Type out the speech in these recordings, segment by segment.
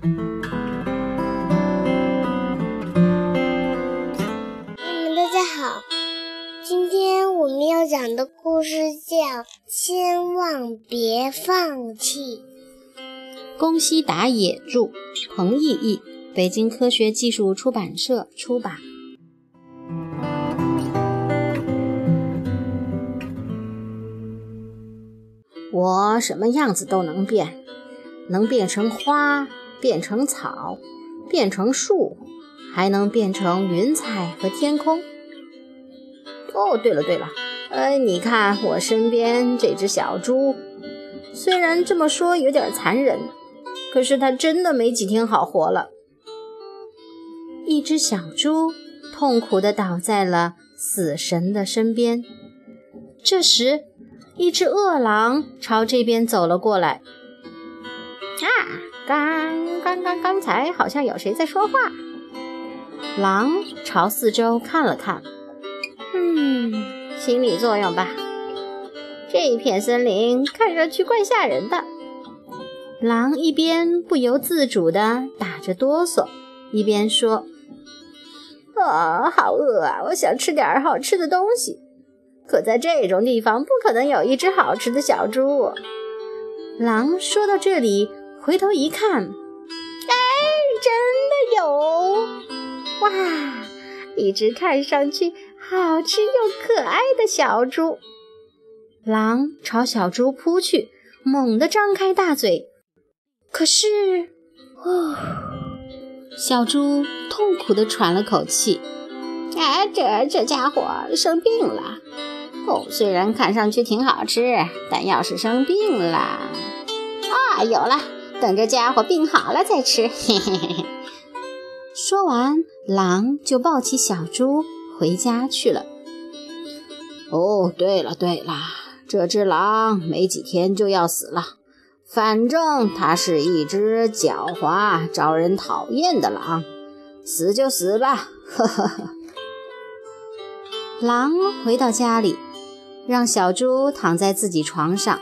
大家好，今天我们要讲的故事叫《千万别放弃》。宫西达也著，彭懿译，北京科学技术出版社出版。我什么样子都能变，能变成花，变成草，变成树，还能变成云彩和天空。哦，对了对了，呃，你看我身边这只小猪，虽然这么说有点残忍。可是它真的没几天好活了。一只小猪痛苦地倒在了死神的身边。这时，一只饿狼朝这边走了过来。啊，刚刚刚刚才好像有谁在说话。狼朝四周看了看，嗯，心理作用吧。这一片森林看上去怪吓人的。狼一边不由自主地打着哆嗦，一边说：“啊，好饿啊！我想吃点好吃的东西。可在这种地方，不可能有一只好吃的小猪。”狼说到这里，回头一看，哎，真的有！哇，一只看上去好吃又可爱的小猪。狼朝小猪扑去，猛地张开大嘴。可是，哦，小猪痛苦地喘了口气。哎，这这家伙生病了。哦，虽然看上去挺好吃，但要是生病了……啊，有了，等这家伙病好了再吃。嘿嘿嘿嘿。说完，狼就抱起小猪回家去了。哦，对了对了，这只狼没几天就要死了。反正它是一只狡猾、招人讨厌的狼，死就死吧。呵呵呵。狼回到家里，让小猪躺在自己床上，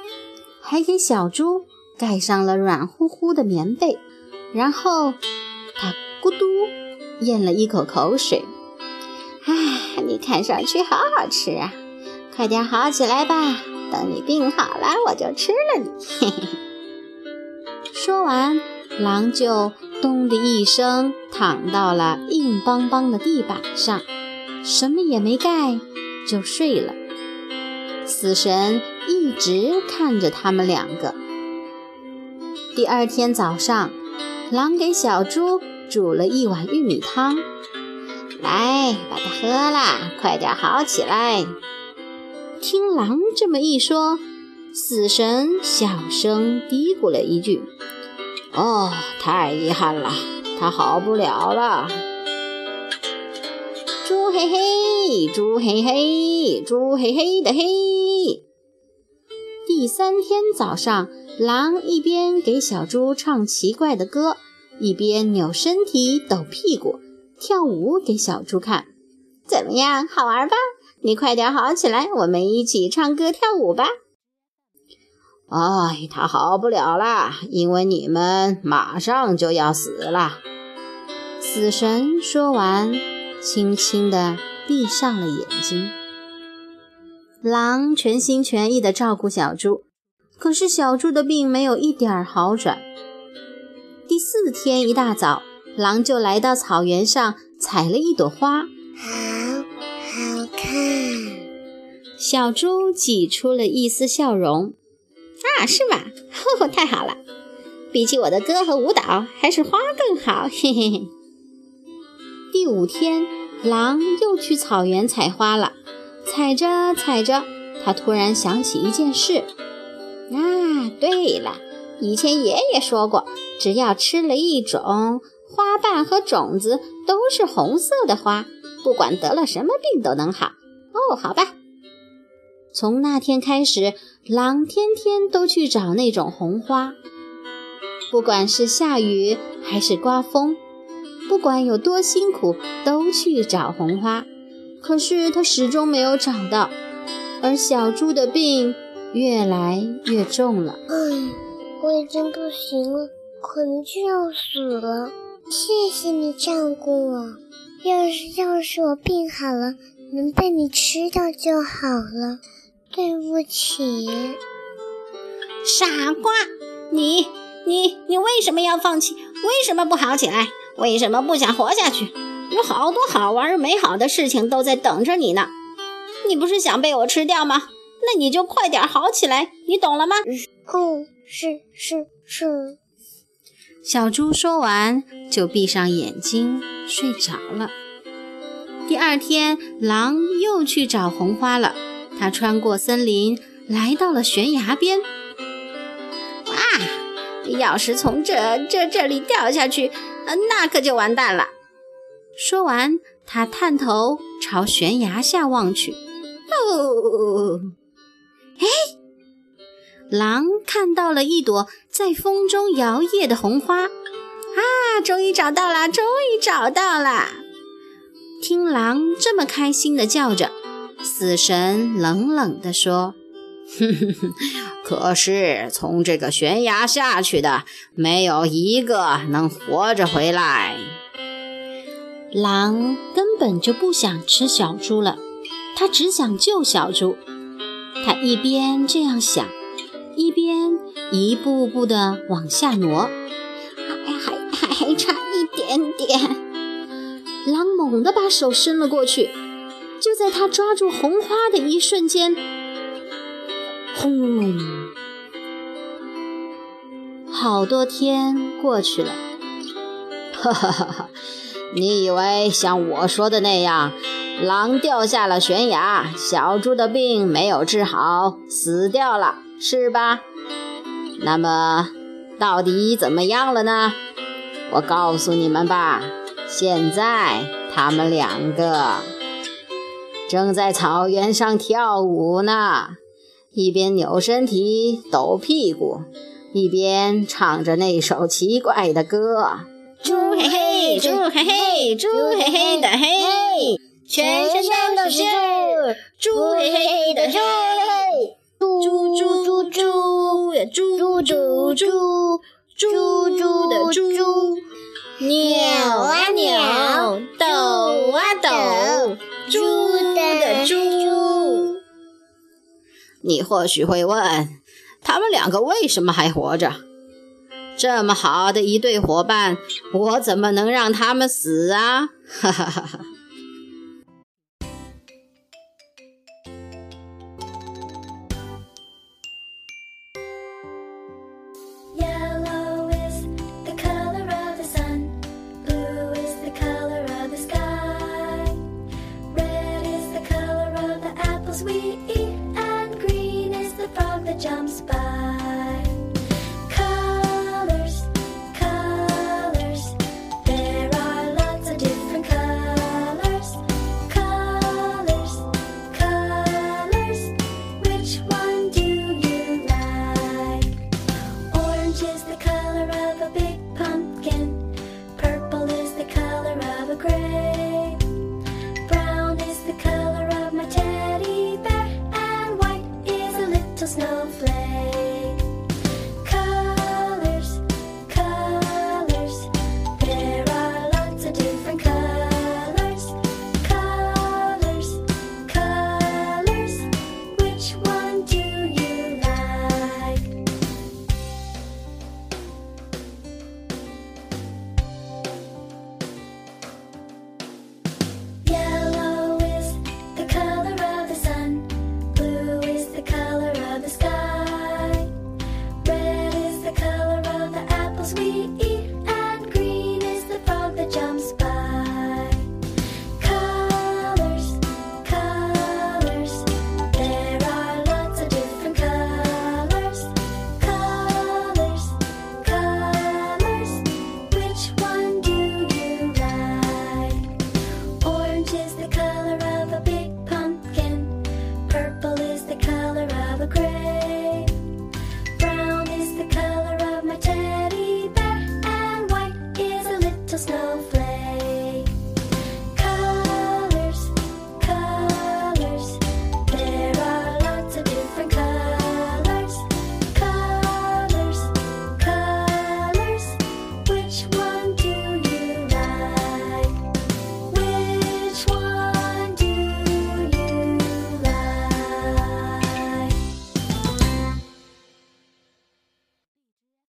还给小猪盖上了软乎乎的棉被。然后，它咕嘟咽了一口口水。唉，你看上去好好吃啊，快点好起来吧。等你病好了，我就吃了你。嘿嘿。说完，狼就咚的一声躺到了硬邦邦的地板上，什么也没盖，就睡了。死神一直看着他们两个。第二天早上，狼给小猪煮了一碗玉米汤，来，把它喝了，快点好起来。听狼这么一说，死神小声嘀咕了一句。哦，太遗憾了，他好不了了。猪嘿嘿，猪嘿嘿，猪嘿嘿的嘿。第三天早上，狼一边给小猪唱奇怪的歌，一边扭身体、抖屁股、跳舞给小猪看。怎么样，好玩吧？你快点好起来，我们一起唱歌跳舞吧。哎，他好不了了，因为你们马上就要死了。死神说完，轻轻地闭上了眼睛。狼全心全意地照顾小猪，可是小猪的病没有一点好转。第四天一大早，狼就来到草原上采了一朵花，好好看。小猪挤出了一丝笑容。啊，是吗？哦，太好了！比起我的歌和舞蹈，还是花更好。嘿嘿嘿。第五天，狼又去草原采花了。采着采着，他突然想起一件事。啊，对了，以前爷爷说过，只要吃了一种花瓣和种子都是红色的花，不管得了什么病都能好。哦，好吧。从那天开始，狼天天都去找那种红花。不管是下雨还是刮风，不管有多辛苦，都去找红花。可是他始终没有找到，而小猪的病越来越重了。哎，我已经不行了，可能就要死了。谢谢你照顾我。要是要是我病好了，能被你吃掉就好了。对不起，傻瓜，你你你为什么要放弃？为什么不好起来？为什么不想活下去？有好多好玩美好的事情都在等着你呢。你不是想被我吃掉吗？那你就快点好起来，你懂了吗？哦，是是是。小猪说完，就闭上眼睛睡着了。第二天，狼又去找红花了。它穿过森林，来到了悬崖边。哇！要是从这这这里掉下去，那可就完蛋了。说完，它探头朝悬崖下望去。哦，哎，狼看到了一朵在风中摇曳的红花。啊，终于找到了，终于找到了！听狼这么开心的叫着。死神冷冷地说：“哼哼哼，可是从这个悬崖下去的，没有一个能活着回来。”狼根本就不想吃小猪了，他只想救小猪。他一边这样想，一边一步步地往下挪，还还还差一点点。狼猛地把手伸了过去。就在他抓住红花的一瞬间，轰！好多天过去了，哈哈哈哈！你以为像我说的那样，狼掉下了悬崖，小猪的病没有治好，死掉了，是吧？那么，到底怎么样了呢？我告诉你们吧，现在他们两个。正在草原上跳舞呢，一边扭身体、抖屁股，一边唱着那首奇怪的歌：猪嘿嘿，猪嘿嘿，猪嘿嘿的嘿，全身都是猪嘿嘿的猪，猪猪猪猪呀，猪猪猪猪猪的猪，扭啊扭，抖啊抖，猪的猪。你或许会问，他们两个为什么还活着？这么好的一对伙伴，我怎么能让他们死啊？哈哈哈哈。